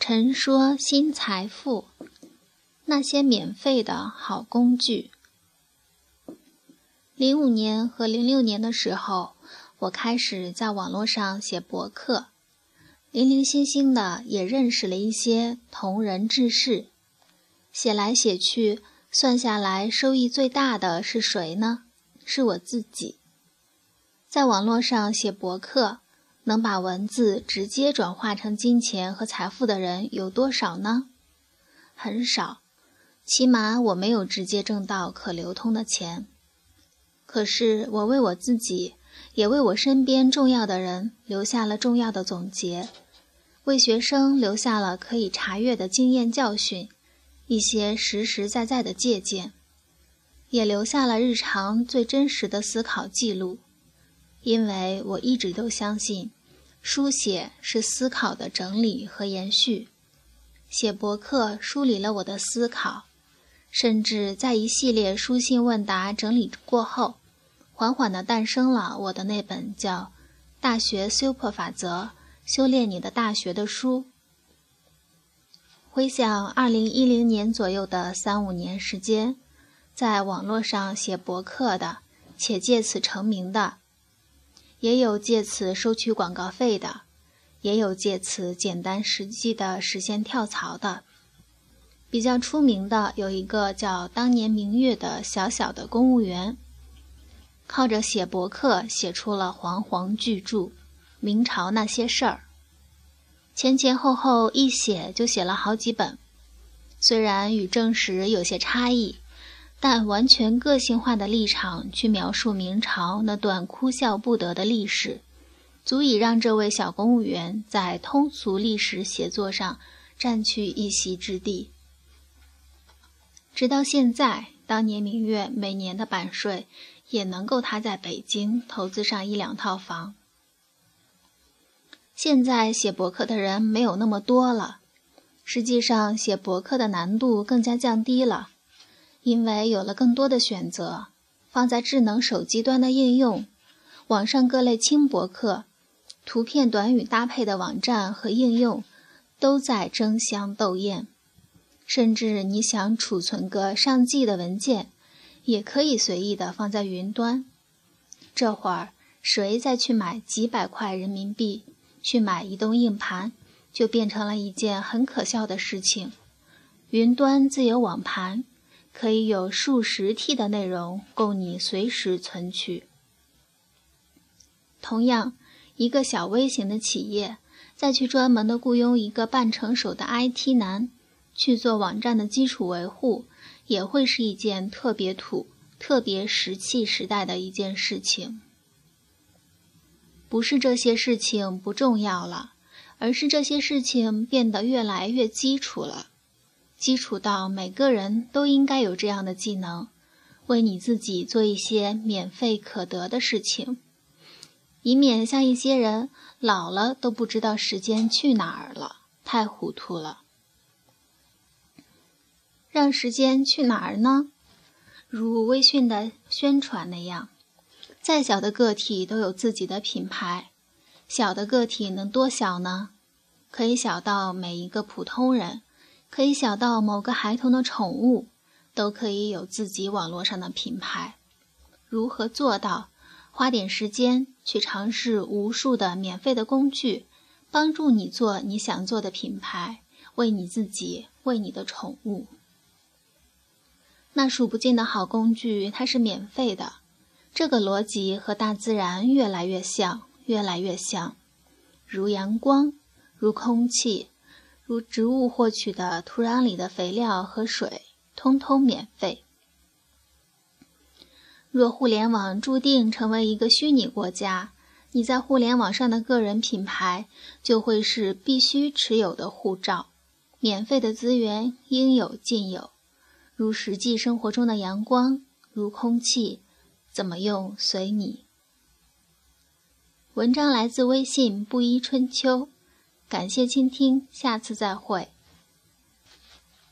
陈说新财富，那些免费的好工具。零五年和零六年的时候，我开始在网络上写博客，零零星星的也认识了一些同人志士。写来写去，算下来收益最大的是谁呢？是我自己。在网络上写博客。能把文字直接转化成金钱和财富的人有多少呢？很少，起码我没有直接挣到可流通的钱。可是我为我自己，也为我身边重要的人留下了重要的总结，为学生留下了可以查阅的经验教训，一些实实在在的借鉴，也留下了日常最真实的思考记录。因为我一直都相信。书写是思考的整理和延续，写博客梳理了我的思考，甚至在一系列书信问答整理过后，缓缓地诞生了我的那本叫《大学 Super 法则：修炼你的大学》的书。回想二零一零年左右的三五年时间，在网络上写博客的，且借此成名的。也有借此收取广告费的，也有借此简单实际的实现跳槽的。比较出名的有一个叫“当年明月”的小小的公务员，靠着写博客写出了煌煌巨著《明朝那些事儿》，前前后后一写就写了好几本，虽然与正史有些差异。但完全个性化的立场去描述明朝那段哭笑不得的历史，足以让这位小公务员在通俗历史写作上占据一席之地。直到现在，当年明月每年的版税也能够他在北京投资上一两套房。现在写博客的人没有那么多了，实际上写博客的难度更加降低了。因为有了更多的选择，放在智能手机端的应用，网上各类轻博客、图片短语搭配的网站和应用，都在争相斗艳。甚至你想储存个上 G 的文件，也可以随意的放在云端。这会儿谁再去买几百块人民币去买移动硬盘，就变成了一件很可笑的事情。云端自有网盘。可以有数十 T 的内容供你随时存取。同样，一个小微型的企业再去专门的雇佣一个半成熟的 IT 男去做网站的基础维护，也会是一件特别土、特别石器时代的一件事情。不是这些事情不重要了，而是这些事情变得越来越基础了。基础到每个人都应该有这样的技能，为你自己做一些免费可得的事情，以免像一些人老了都不知道时间去哪儿了，太糊涂了。让时间去哪儿呢？如微信的宣传那样，再小的个体都有自己的品牌，小的个体能多小呢？可以小到每一个普通人。可以小到某个孩童的宠物，都可以有自己网络上的品牌。如何做到？花点时间去尝试无数的免费的工具，帮助你做你想做的品牌，为你自己，为你的宠物。那数不尽的好工具，它是免费的。这个逻辑和大自然越来越像，越来越像，如阳光，如空气。如植物获取的土壤里的肥料和水，通通免费。若互联网注定成为一个虚拟国家，你在互联网上的个人品牌就会是必须持有的护照。免费的资源应有尽有，如实际生活中的阳光，如空气，怎么用随你。文章来自微信布衣春秋。感谢倾听，下次再会。